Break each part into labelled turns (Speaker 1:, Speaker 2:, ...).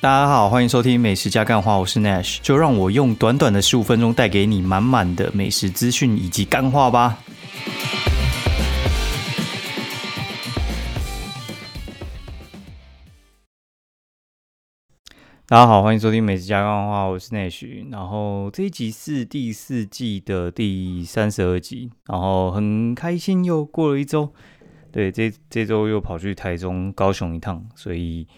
Speaker 1: 大家好，欢迎收听美食加干话，我是 Nash，就让我用短短的十五分钟带给你满满的美食资讯以及干话吧。大家好，欢迎收听美食加干话，我是 Nash。然后这一集是第四季的第三十二集，然后很开心又过了一周，对，这这周又跑去台中、高雄一趟，所以。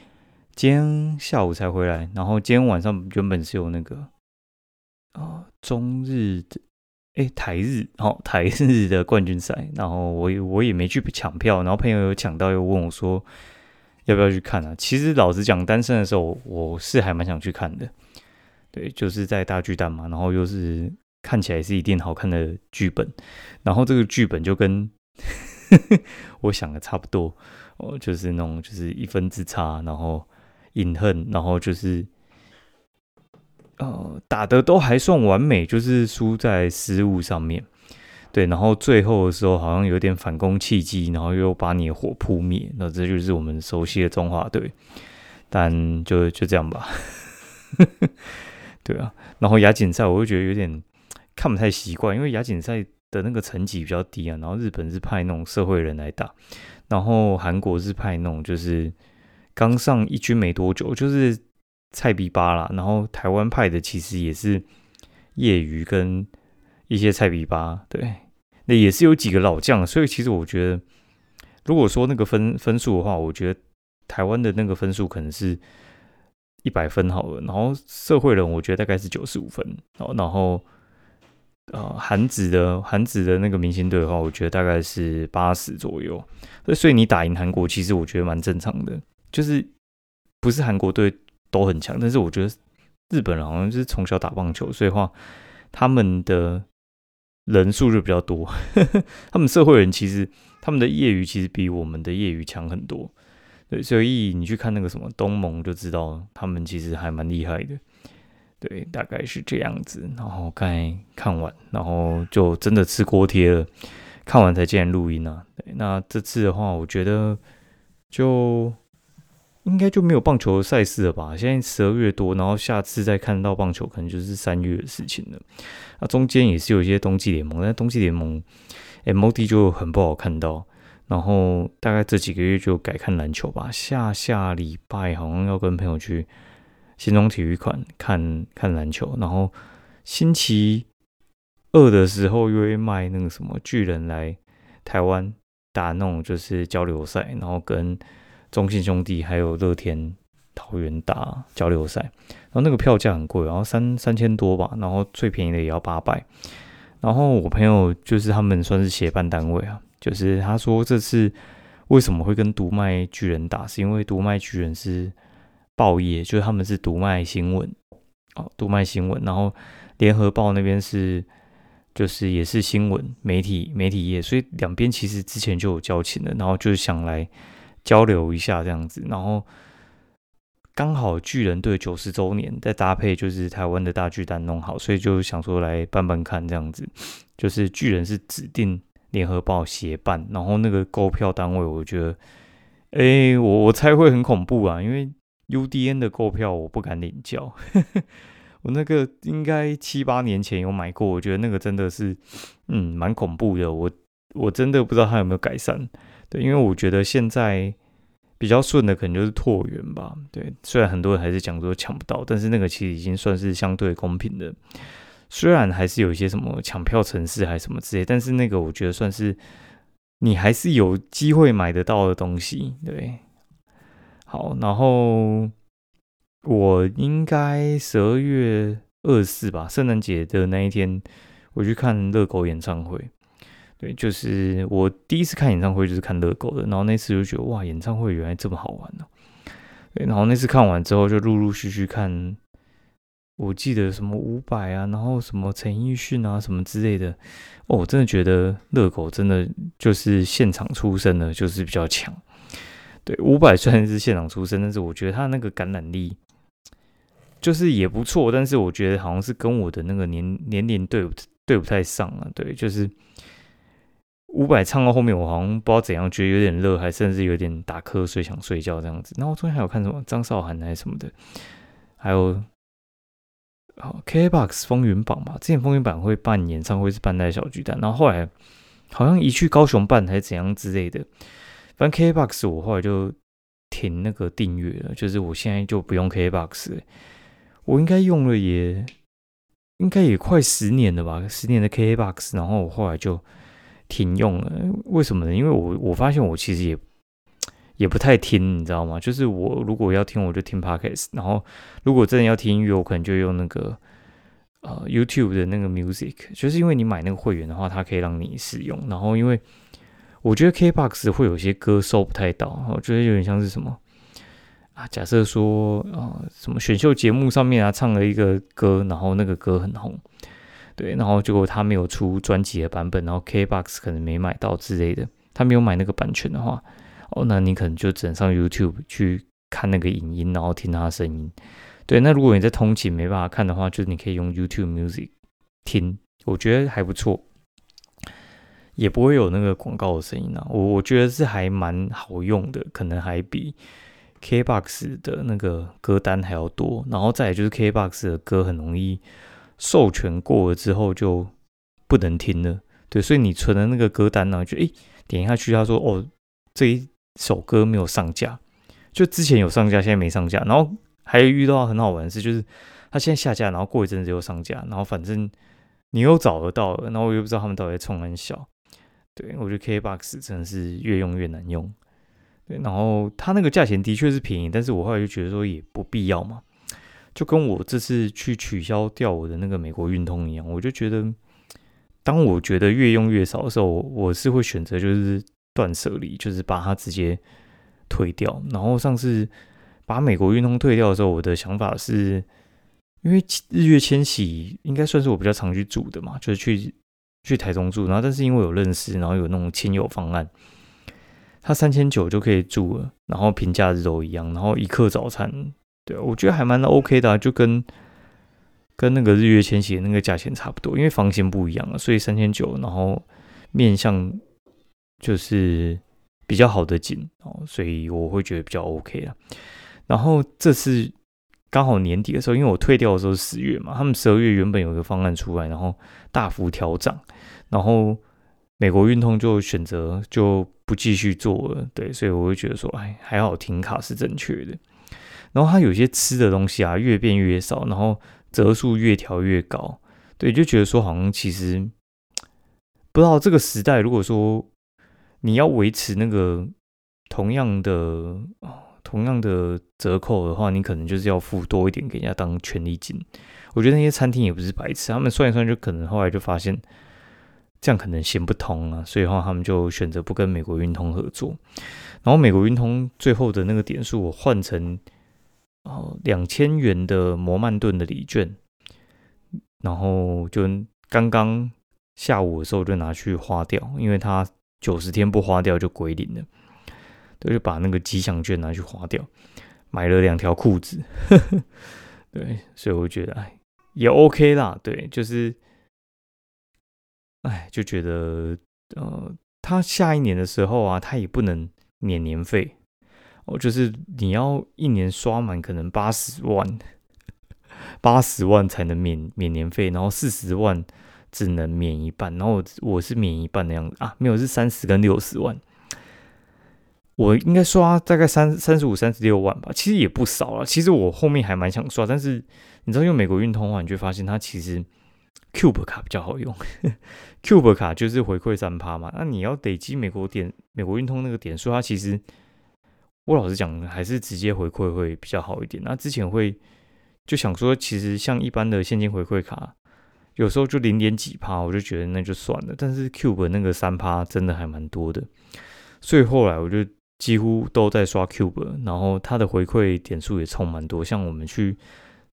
Speaker 1: 今天下午才回来，然后今天晚上原本是有那个哦中日的哎台日哦 台日的冠军赛，然后我我也没去抢票，然后朋友有抢到，又问我说要不要去看啊？其实老实讲，单身的时候我是还蛮想去看的，对，就是在大巨蛋嘛，然后又是看起来是一定好看的剧本，然后这个剧本就跟 我想的差不多哦，就是那种就是一分之差，然后。隐恨，然后就是，呃，打的都还算完美，就是输在失误上面，对，然后最后的时候好像有点反攻契机，然后又把你的火扑灭，那这就是我们熟悉的中华队，但就就这样吧，对啊，然后亚锦赛我就觉得有点看不太习惯，因为亚锦赛的那个成绩比较低啊，然后日本是派那种社会人来打，然后韩国是派那种就是。刚上一军没多久，就是菜比巴啦。然后台湾派的其实也是业余跟一些菜比巴，对，那也是有几个老将。所以其实我觉得，如果说那个分分数的话，我觉得台湾的那个分数可能是一百分好了。然后社会人我觉得大概是九十五分。然后呃韩子的韩子的那个明星队的话，我觉得大概是八十左右。所以你打赢韩国，其实我觉得蛮正常的。就是不是韩国队都很强，但是我觉得日本人好像就是从小打棒球，所以话他们的人数就比较多。他们社会人其实他们的业余其实比我们的业余强很多。对，所以你去看那个什么东盟就知道，他们其实还蛮厉害的。对，大概是这样子。然后刚才看完，然后就真的吃锅贴了。看完才进来录音啊。对，那这次的话，我觉得就。应该就没有棒球赛事了吧？现在十二月多，然后下次再看到棒球，可能就是三月的事情了。那中间也是有一些冬季联盟，但冬季联盟 MOD 就很不好看到。然后大概这几个月就改看篮球吧。下下礼拜好像要跟朋友去新中体育馆看看篮球，然后星期二的时候又会卖那个什么巨人来台湾打那种就是交流赛，然后跟。中信兄弟还有乐天桃园打交流赛，然后那个票价很贵，然后三三千多吧，然后最便宜的也要八百。然后我朋友就是他们算是协办单位啊，就是他说这次为什么会跟独卖巨人打，是因为独卖巨人是报业，就是他们是独卖新闻哦，独卖新闻，然后联合报那边是就是也是新闻媒体媒体业，所以两边其实之前就有交情的，然后就是想来。交流一下这样子，然后刚好巨人队九十周年，再搭配就是台湾的大巨蛋弄好，所以就想说来办办看这样子。就是巨人是指定联合报协办，然后那个购票单位，我觉得，哎，我我猜会很恐怖啊，因为 UDN 的购票我不敢领教，我那个应该七八年前有买过，我觉得那个真的是，嗯，蛮恐怖的。我我真的不知道它有没有改善。对，因为我觉得现在比较顺的可能就是拓元吧。对，虽然很多人还是讲说抢不到，但是那个其实已经算是相对公平的。虽然还是有一些什么抢票城市还是什么之类，但是那个我觉得算是你还是有机会买得到的东西。对，好，然后我应该十二月二十四吧，圣诞节的那一天，我去看热狗演唱会。对，就是我第一次看演唱会就是看乐狗的，然后那次就觉得哇，演唱会原来这么好玩呢。对，然后那次看完之后就陆陆续续看，我记得什么伍佰啊，然后什么陈奕迅啊，什么之类的。哦，我真的觉得乐狗真的就是现场出身的，就是比较强。对，伍佰虽然是现场出身，但是我觉得他那个感染力就是也不错，但是我觉得好像是跟我的那个年年龄对对不太上啊。对，就是。五百唱到后面，我好像不知道怎样，觉得有点热，还甚至有点打瞌睡，想睡觉这样子。然后昨天还有看什么张韶涵还是什么的，还有好 KBox 风云榜吧。之前风云榜会办演唱会是办在小巨蛋，然后后来好像一去高雄办还是怎样之类的。反正 KBox 我后来就停那个订阅了，就是我现在就不用 KBox 了。我应该用了也应该也快十年了吧，十年的 KBox，然后我后来就。停用了，为什么呢？因为我我发现我其实也也不太听，你知道吗？就是我如果要听，我就听 podcast，然后如果真的要听音乐，我可能就用那个呃 YouTube 的那个 Music，就是因为你买那个会员的话，它可以让你使用。然后因为我觉得 KBox 会有些歌收不太到，我觉得有点像是什么啊？假设说啊，什么选秀节目上面啊唱了一个歌，然后那个歌很红。对，然后结果他没有出专辑的版本，然后 KBox 可能没买到之类的，他没有买那个版权的话，哦，那你可能就只能上 YouTube 去看那个影音，然后听他的声音。对，那如果你在通勤没办法看的话，就是你可以用 YouTube Music 听，我觉得还不错，也不会有那个广告的声音啊。我我觉得是还蛮好用的，可能还比 KBox 的那个歌单还要多。然后再就是 KBox 的歌很容易。授权过了之后就不能听了，对，所以你存的那个歌单呢，就诶点下去，他说哦这一首歌没有上架，就之前有上架，现在没上架，然后还遇到很好玩的事，就是他现在下架，然后过一阵子又上架，然后反正你又找得到了，然后我又不知道他们到底在冲很小，对我觉得 KBox 真的是越用越难用，对，然后它那个价钱的确是便宜，但是我后来就觉得说也不必要嘛。就跟我这次去取消掉我的那个美国运通一样，我就觉得，当我觉得越用越少的时候，我是会选择就是断舍离，就是把它直接退掉。然后上次把美国运通退掉的时候，我的想法是，因为日月千禧应该算是我比较常去住的嘛，就是去去台中住，然后但是因为有认识，然后有那种亲友方案，他三千九就可以住了，然后平价日都一样，然后一克早餐。对，我觉得还蛮 OK 的，就跟跟那个日月千禧那个价钱差不多，因为房型不一样啊，所以三千九，然后面向就是比较好的景哦，所以我会觉得比较 OK 了。然后这次刚好年底的时候，因为我退掉的时候是十月嘛，他们十二月原本有个方案出来，然后大幅调涨，然后美国运通就选择就不继续做了，对，所以我会觉得说，哎，还好停卡是正确的。然后它有些吃的东西啊，越变越少，然后折数越调越高，对，就觉得说好像其实 不知道这个时代，如果说你要维持那个同样的同样的折扣的话，你可能就是要付多一点给人家当权利金。我觉得那些餐厅也不是白痴，他们算一算就可能后来就发现这样可能行不通啊，所以话他们就选择不跟美国运通合作。然后美国运通最后的那个点数我换成。哦，两千元的摩曼顿的礼券，然后就刚刚下午的时候就拿去花掉，因为它九十天不花掉就归零了，对，就把那个吉祥券拿去花掉，买了两条裤子，对，所以我觉得哎也 OK 啦，对，就是哎就觉得呃，他下一年的时候啊，他也不能免年费。哦，就是你要一年刷满可能八十万，八十万才能免免年费，然后四十万只能免一半，然后我是免一半的样子啊，没有是三十跟六十万，我应该刷大概三三十五、三十六万吧，其实也不少了。其实我后面还蛮想刷，但是你知道用美国运通的话，你就发现它其实 Cube 卡比较好用，Cube 卡就是回馈三趴嘛，那你要累积美国点美国运通那个点数，它其实。我老实讲，还是直接回馈会比较好一点。那之前会就想说，其实像一般的现金回馈卡，有时候就零点几趴，我就觉得那就算了。但是 Cube 那个三趴真的还蛮多的，所以后来我就几乎都在刷 Cube，然后它的回馈点数也充蛮多。像我们去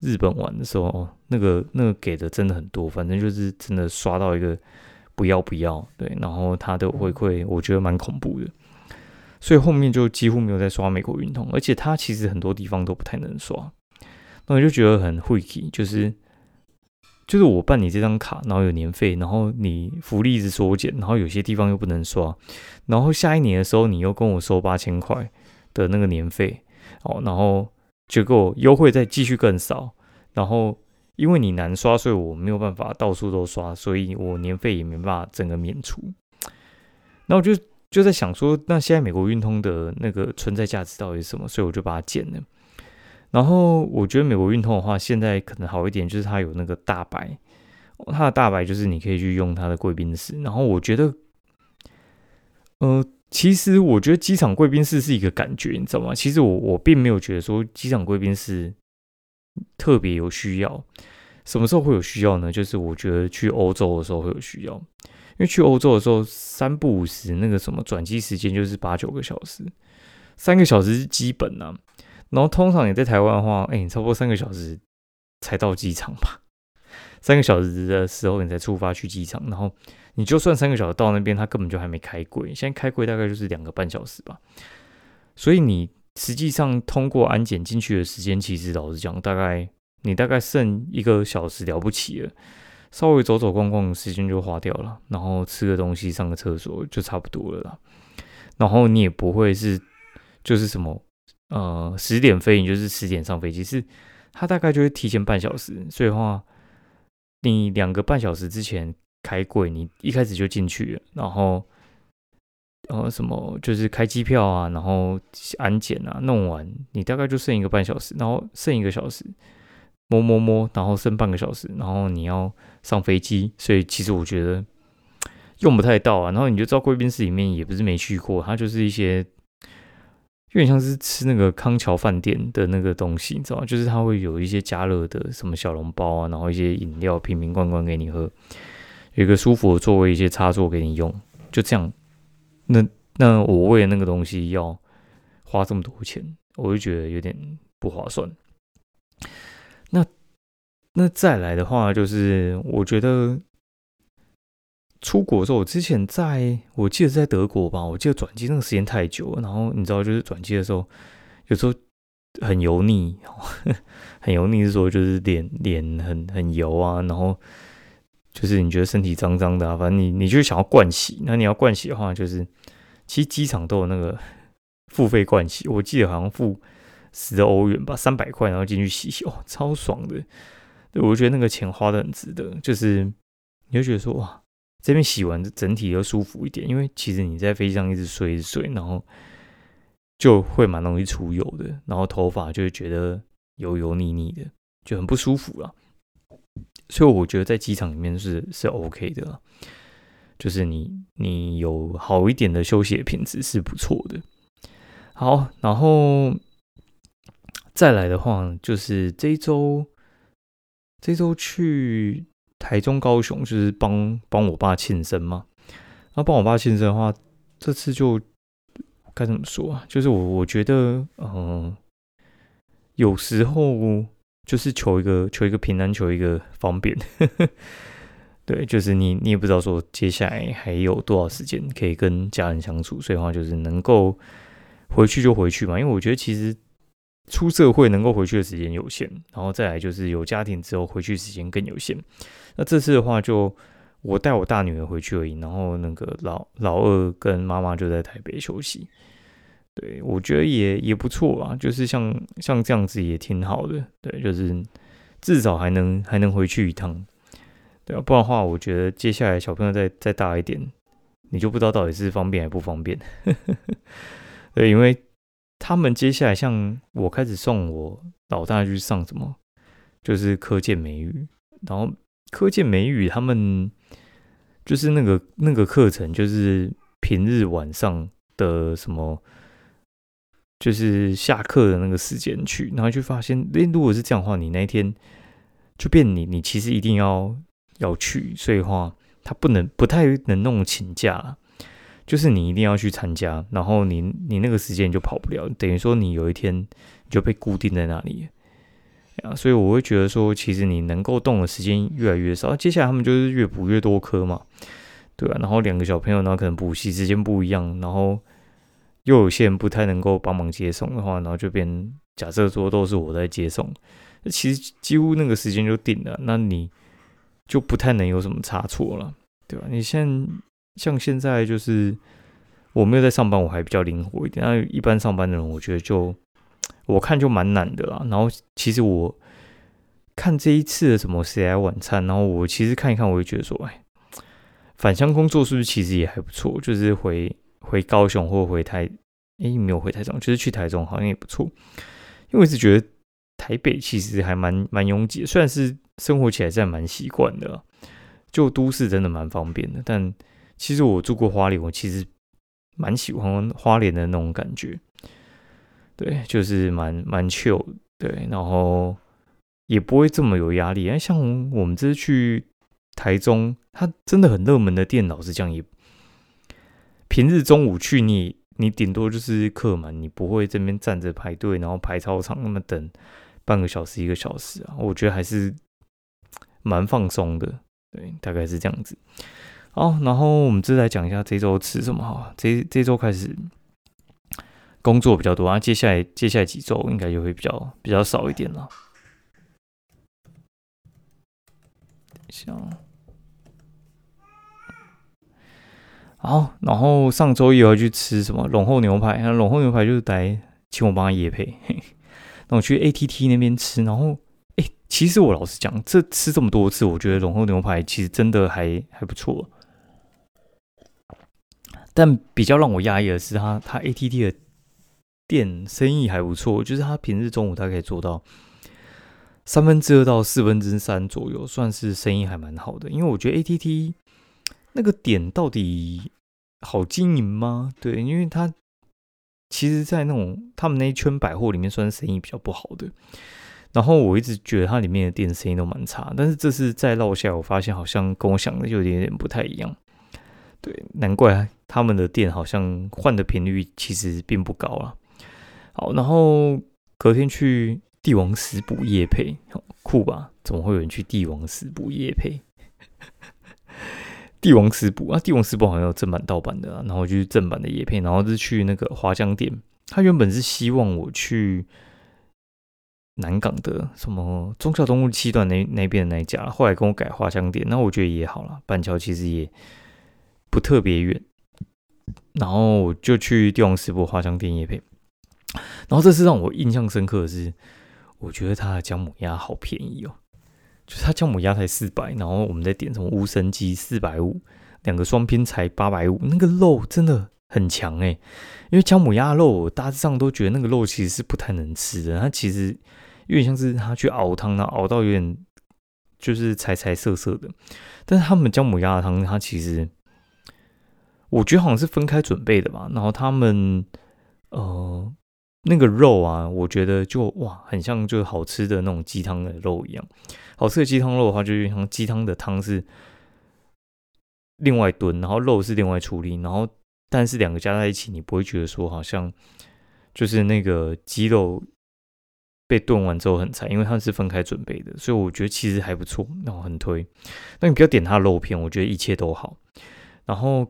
Speaker 1: 日本玩的时候，那个那个给的真的很多，反正就是真的刷到一个不要不要，对，然后它的回馈我觉得蛮恐怖的。所以后面就几乎没有再刷美国运通，而且它其实很多地方都不太能刷，那我就觉得很晦气，就是就是我办你这张卡，然后有年费，然后你福利一直缩减，然后有些地方又不能刷，然后下一年的时候你又跟我收八千块的那个年费，哦，然后结果优惠再继续更少，然后因为你难刷，所以我没有办法到处都刷，所以我年费也没办法整个免除。那我就就在想说，那现在美国运通的那个存在价值到底是什么？所以我就把它剪了。然后我觉得美国运通的话，现在可能好一点，就是它有那个大白，它的大白就是你可以去用它的贵宾室。然后我觉得，呃，其实我觉得机场贵宾室是一个感觉，你知道吗？其实我我并没有觉得说机场贵宾室特别有需要。什么时候会有需要呢？就是我觉得去欧洲的时候会有需要，因为去欧洲的时候三不五时那个什么转机时间就是八九个小时，三个小时是基本啊。然后通常你在台湾的话，哎，你差不多三个小时才到机场吧？三个小时的时候你才出发去机场，然后你就算三个小时到那边，他根本就还没开柜。现在开柜大概就是两个半小时吧。所以你实际上通过安检进去的时间，其实老实讲，大概你大概剩一个小时了不起了，稍微走走逛逛时间就花掉了，然后吃个东西、上个厕所就差不多了啦。然后你也不会是就是什么。呃，十点飞，你就是十点上飞机，是它大概就会提前半小时，所以的话，你两个半小时之前开柜，你一开始就进去了，然后，呃什么就是开机票啊，然后安检啊，弄完你大概就剩一个半小时，然后剩一个小时，摸摸摸，然后剩半个小时，然后你要上飞机，所以其实我觉得用不太到啊，然后你就知道贵宾室里面也不是没去过，它就是一些。有点像是吃那个康桥饭店的那个东西，你知道吗？就是它会有一些加热的什么小笼包啊，然后一些饮料瓶瓶罐罐给你喝，有一个舒服的座位，一些插座给你用，就这样。那那我为了那个东西要花这么多钱，我就觉得有点不划算。那那再来的话，就是我觉得。出国的时候，我之前在我记得是在德国吧，我记得转机那个时间太久了。然后你知道，就是转机的时候，有时候很油腻，很油腻是说就是脸脸很很油啊，然后就是你觉得身体脏脏的，反正你你就想要灌洗。那你要灌洗的话，就是其实机场都有那个 付费灌洗，我记得好像付十欧元吧，三百块，然后进去洗洗，哦，超爽的。对，我觉得那个钱花的很值得，就是你会觉得说哇。这边洗完整体又舒服一点，因为其实你在飞机上一直睡一直睡，然后就会蛮容易出油的，然后头发就会觉得油油腻腻的，就很不舒服了。所以我觉得在机场里面是是 OK 的，就是你你有好一点的休息品质是不错的。好，然后再来的话，就是这周这周去。台中、高雄就是帮帮我爸庆生嘛。那帮我爸庆生的话，这次就该怎么说啊？就是我我觉得，嗯，有时候就是求一个求一个平安，求一个方便。对，就是你你也不知道说接下来还有多少时间可以跟家人相处，所以话就是能够回去就回去嘛。因为我觉得其实出社会能够回去的时间有限，然后再来就是有家庭之后回去时间更有限。那这次的话，就我带我大女儿回去而已，然后那个老老二跟妈妈就在台北休息。对我觉得也也不错啊，就是像像这样子也挺好的。对，就是至少还能还能回去一趟。对啊，不然的话，我觉得接下来小朋友再再大一点，你就不知道到底是方便还不方便。对，因为他们接下来像我开始送我老大去上什么，就是科建美语，然后。科建美语，他们就是那个那个课程，就是平日晚上的什么，就是下课的那个时间去，然后就发现，诶，如果是这样的话，你那一天就变你，你其实一定要要去，所以话他不能不太能弄请假，就是你一定要去参加，然后你你那个时间就跑不了，等于说你有一天就被固定在那里。啊，所以我会觉得说，其实你能够动的时间越来越少，接下来他们就是越补越多科嘛，对吧？然后两个小朋友，呢，可能补习时间不一样，然后又有些人不太能够帮忙接送的话，然后就变假设说都是我在接送，其实几乎那个时间就定了。那你就不太能有什么差错了，对吧？你现像现在就是我没有在上班，我还比较灵活一点。那一般上班的人，我觉得就我看就蛮难的啦。然后其实我看这一次的什么谁来晚餐，然后我其实看一看，我就觉得说，哎，返乡工作是不是其实也还不错？就是回回高雄或回台，哎，没有回台中，就是去台中好像也不错。因为我一直觉得台北其实还蛮蛮拥挤，虽然是生活起来真的蛮习惯的，就都市真的蛮方便的。但其实我住过花莲，我其实蛮喜欢花莲的那种感觉，对，就是蛮蛮 chill，对，然后也不会这么有压力。哎，像我们这次去台中，它真的很热门的店，老实讲也平日中午去你。你顶多就是客满，你不会这边站着排队，然后排操场那么等半个小时一个小时啊？我觉得还是蛮放松的，对，大概是这样子。好，然后我们再来讲一下这周吃什么哈。这这周开始工作比较多啊，接下来接下来几周应该就会比较比较少一点了。像。好，然后上周也要去吃什么龙后牛排，那龙后牛排就是来请我帮他野配，那我去 ATT 那边吃，然后哎，其实我老实讲，这吃这么多次，我觉得龙后牛排其实真的还还不错，但比较让我压抑的是，他他 ATT 的店生意还不错，就是他平日中午他可以做到三分之二到四分之三左右，算是生意还蛮好的，因为我觉得 ATT。那个点到底好经营吗？对，因为他其实，在那种他们那一圈百货里面，算是生意比较不好的。然后我一直觉得它里面的店生意都蛮差，但是这次再绕下来，我发现好像跟我想的有点点不太一样。对，难怪他们的店好像换的频率其实并不高啊。好，然后隔天去帝王食补夜配，酷吧？怎么会有人去帝王食补夜配？帝王食补啊，帝王食补好像有正版盗版的啊，然后就是正版的叶片，然后是去那个华江店。他原本是希望我去南港的什么中孝东路七段那那边的那一家，后来跟我改华江店，那我觉得也好了，板桥其实也不特别远，然后就去帝王食补华江店叶片。然后这次让我印象深刻的是，我觉得他的姜母鸭好便宜哦。就是他姜母鸭才四百，然后我们再点什么乌参鸡四百五，两个双拼才八百五，那个肉真的很强哎！因为姜母鸭肉，我大致上都觉得那个肉其实是不太能吃的，它其实有点像是他去熬汤呢，熬到有点就是柴柴色色的。但是他们姜母鸭的汤，它其实我觉得好像是分开准备的吧，然后他们呃。那个肉啊，我觉得就哇，很像就是好吃的那种鸡汤的肉一样。好吃的鸡汤肉的话，就是像鸡汤的汤是另外炖，然后肉是另外处理，然后但是两个加在一起，你不会觉得说好像就是那个鸡肉被炖完之后很柴，因为它是分开准备的，所以我觉得其实还不错，那我很推。那你不要点它的肉片，我觉得一切都好。然后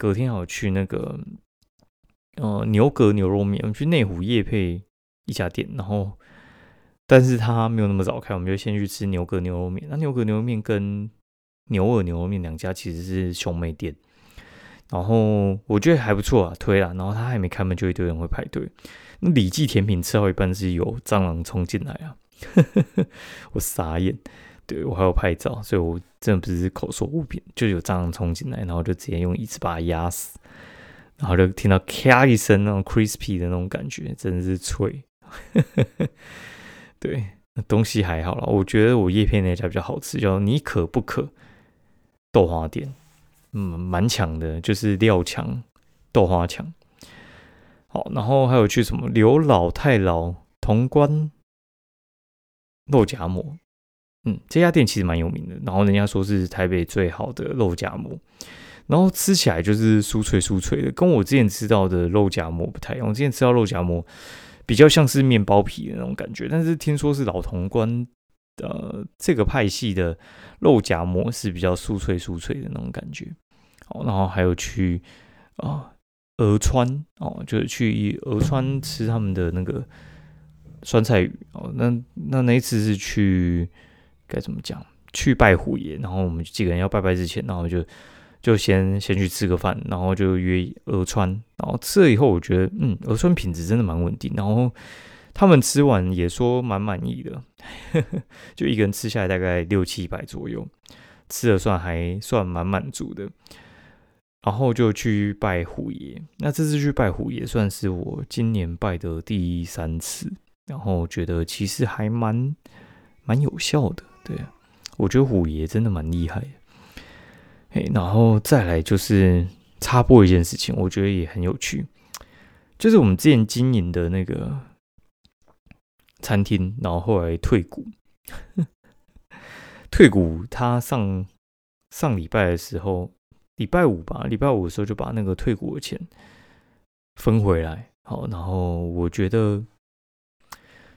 Speaker 1: 隔天有去那个。呃，牛格牛肉面，我们去内湖夜配一家店，然后，但是他没有那么早开，我们就先去吃牛格牛肉面。那牛格牛肉面跟牛耳牛肉面两家其实是兄妹店，然后我觉得还不错啊，推了。然后他还没开门，就一堆人会排队。那李记甜品吃到一半是有蟑螂冲进来啊，我傻眼。对我还有拍照，所以我真的不是口说物品，就有蟑螂冲进来，然后就直接用椅子把它压死。然后就听到咔一声那种 crispy 的那种感觉，真的是脆。对，东西还好了。我觉得我叶片那家比较好吃，叫你可不可豆花店，嗯，蛮强的，就是料强，豆花强。好，然后还有去什么刘老太老潼关肉夹馍，嗯，这家店其实蛮有名的，然后人家说是台北最好的肉夹馍。然后吃起来就是酥脆酥脆的，跟我之前吃到的肉夹馍不太一样。我之前吃到肉夹馍比较像是面包皮的那种感觉，但是听说是老潼关呃这个派系的肉夹馍是比较酥脆酥脆的那种感觉。好，然后还有去啊鹅川哦，就是去鹅川吃他们的那个酸菜鱼哦。那那那一次是去该怎么讲？去拜虎爷，然后我们几个人要拜拜之前，然后就就先先去吃个饭，然后就约鹅川，然后吃了以后，我觉得嗯，鹅川品质真的蛮稳定，然后他们吃完也说蛮满意的，就一个人吃下来大概六七百左右，吃的算还算蛮满足的，然后就去拜虎爷，那这次去拜虎爷算是我今年拜的第三次，然后觉得其实还蛮蛮有效的，对。我觉得虎爷真的蛮厉害的，嘿，然后再来就是插播一件事情，我觉得也很有趣，就是我们之前经营的那个餐厅，然后后来退股，退股，他上上礼拜的时候，礼拜五吧，礼拜五的时候就把那个退股的钱分回来，好，然后我觉得。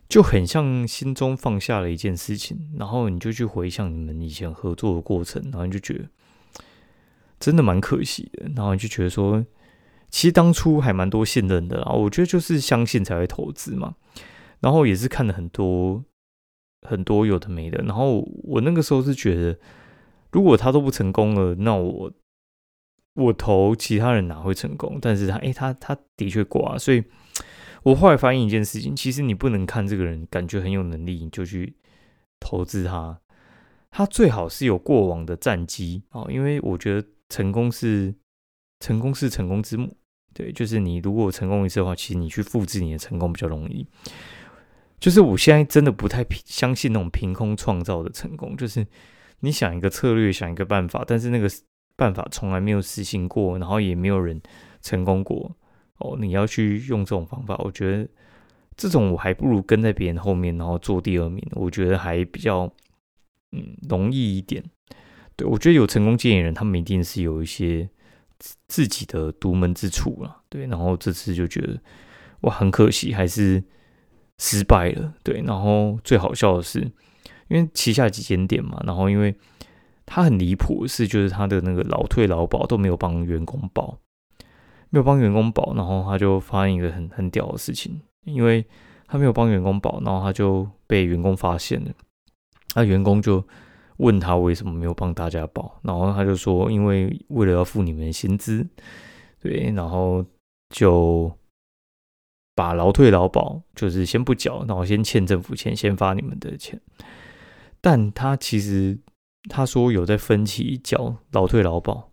Speaker 1: 就很像心中放下了一件事情，然后你就去回想你们以前合作的过程，然后你就觉得真的蛮可惜的，然后你就觉得说，其实当初还蛮多信任的啊。我觉得就是相信才会投资嘛，然后也是看了很多很多有的没的，然后我那个时候是觉得，如果他都不成功了，那我我投其他人哪会成功？但是他哎，他他的确挂，所以。我后来发现一件事情，其实你不能看这个人感觉很有能力，你就去投资他。他最好是有过往的战绩哦，因为我觉得成功是成功是成功之母。对，就是你如果成功一次的话，其实你去复制你的成功比较容易。就是我现在真的不太相信那种凭空创造的成功，就是你想一个策略，想一个办法，但是那个办法从来没有实行过，然后也没有人成功过。哦，你要去用这种方法，我觉得这种我还不如跟在别人后面，然后做第二名，我觉得还比较嗯容易一点。对我觉得有成功经验人，他们一定是有一些自己的独门之处了。对，然后这次就觉得哇，很可惜，还是失败了。对，然后最好笑的是，因为旗下几间店嘛，然后因为他很离谱的是，就是他的那个老退老保都没有帮员工保。没有帮员工保，然后他就发现一个很很屌的事情，因为他没有帮员工保，然后他就被员工发现了。那员工就问他为什么没有帮大家保，然后他就说，因为为了要付你们薪资，对，然后就把劳退劳保就是先不缴，然后先欠政府钱，先发你们的钱。但他其实他说有在分期缴劳退劳保。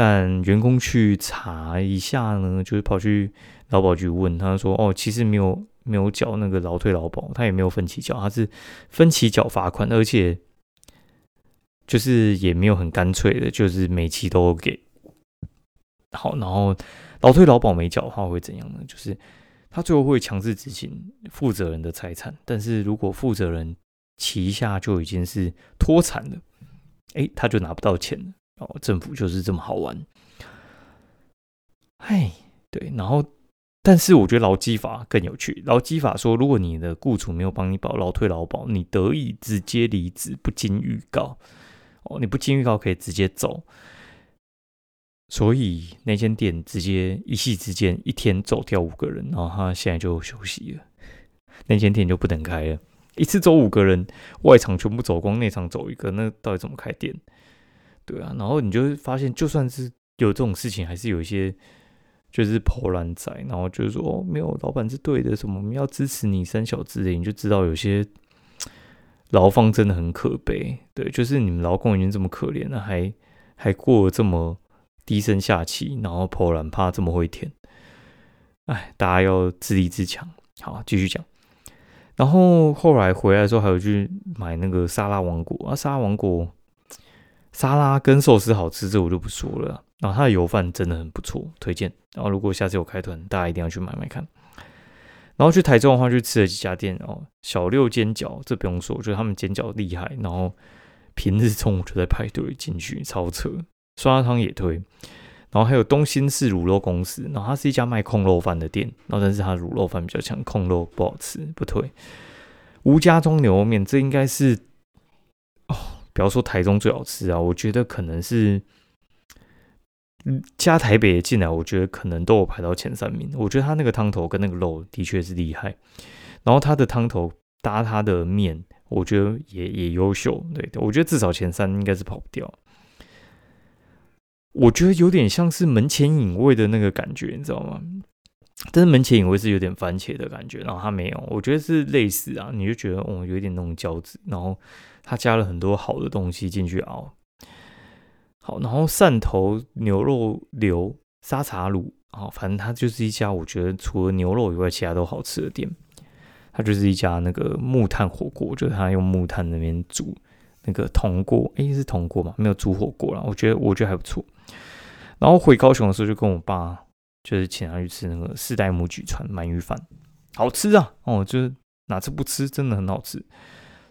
Speaker 1: 但员工去查一下呢，就是跑去劳保局问，他说：“哦，其实没有没有缴那个劳退劳保，他也没有分期缴，他是分期缴罚款，而且就是也没有很干脆的，就是每期都给。好，然后劳退劳保没缴的话会怎样呢？就是他最后会强制执行负责人的财产，但是如果负责人旗下就已经是脱产了，哎，他就拿不到钱了。”哦，政府就是这么好玩，哎，对，然后，但是我觉得劳基法更有趣。劳基法说，如果你的雇主没有帮你保劳退劳保，你得以直接离职，不经预告。哦，你不经预告可以直接走。所以那间店直接一夕之间一天走掉五个人，然后他现在就休息了，那间店就不能开了。一次走五个人，外场全部走光，内场走一个，那到底怎么开店？对啊，然后你就会发现，就算是有这种事情，还是有一些就是破烂仔，然后就是说哦，没有老板是对的，什么我们要支持你三小之类，你就知道有些劳方真的很可悲。对，就是你们劳工已经这么可怜了，还还过这么低声下气，然后破烂怕这么会舔，哎，大家要自立自强。好，继续讲。然后后来回来的时候，还有去买那个沙拉王国啊，沙拉王国。沙拉跟寿司好吃，这我就不说了。然后它的油饭真的很不错，推荐。然后如果下次有开团，大家一定要去买买看。然后去台中的话，去吃了几家店哦。小六煎饺，这不用说，我觉得他们煎饺厉害。然后平日中午就在排队进去，超车。酸辣汤也推。然后还有东兴市卤肉公司，然后它是一家卖控肉饭的店。然后但是它卤肉饭比较强，控肉不好吃，不推。吴家中牛肉面，这应该是。不要说台中最好吃啊，我觉得可能是加台北进来，我觉得可能都有排到前三名。我觉得他那个汤头跟那个肉的确是厉害，然后他的汤头搭他的面，我觉得也也优秀。对，我觉得至少前三应该是跑不掉。我觉得有点像是门前引味的那个感觉，你知道吗？但是门前引味是有点番茄的感觉，然后它没有，我觉得是类似啊，你就觉得哦，有点那种胶质，然后它加了很多好的东西进去熬。好，然后汕头牛肉流沙茶卤，啊，反正它就是一家我觉得除了牛肉以外，其他都好吃的店。它就是一家那个木炭火锅，就是它用木炭那边煮那个铜锅，诶，是铜锅嘛？没有煮火锅了，我觉得我觉得还不错。然后回高雄的时候，就跟我爸就是请他去吃那个四代母举川鳗鱼饭，好吃啊！哦，就是哪次不吃，真的很好吃。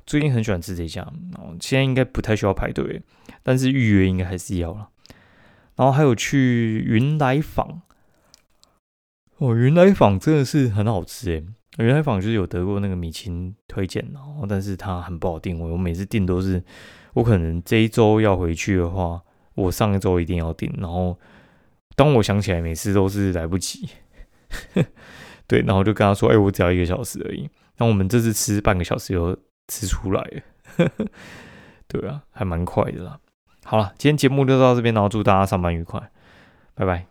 Speaker 1: 最近很喜欢吃这家，哦，现在应该不太需要排队，但是预约应该还是要了。然后还有去云来坊，哦，云来坊真的是很好吃诶。云来坊就是有得过那个米其林推荐，然后但是它很不好订位，我每次订都是我可能这一周要回去的话。我上一周一定要订，然后当我想起来，每次都是来不及。对，然后就跟他说：“哎，我只要一个小时而已。”那我们这次吃半个小时就吃出来呵呵。对啊，还蛮快的啦。好了，今天节目就到这边，然后祝大家上班愉快，拜拜。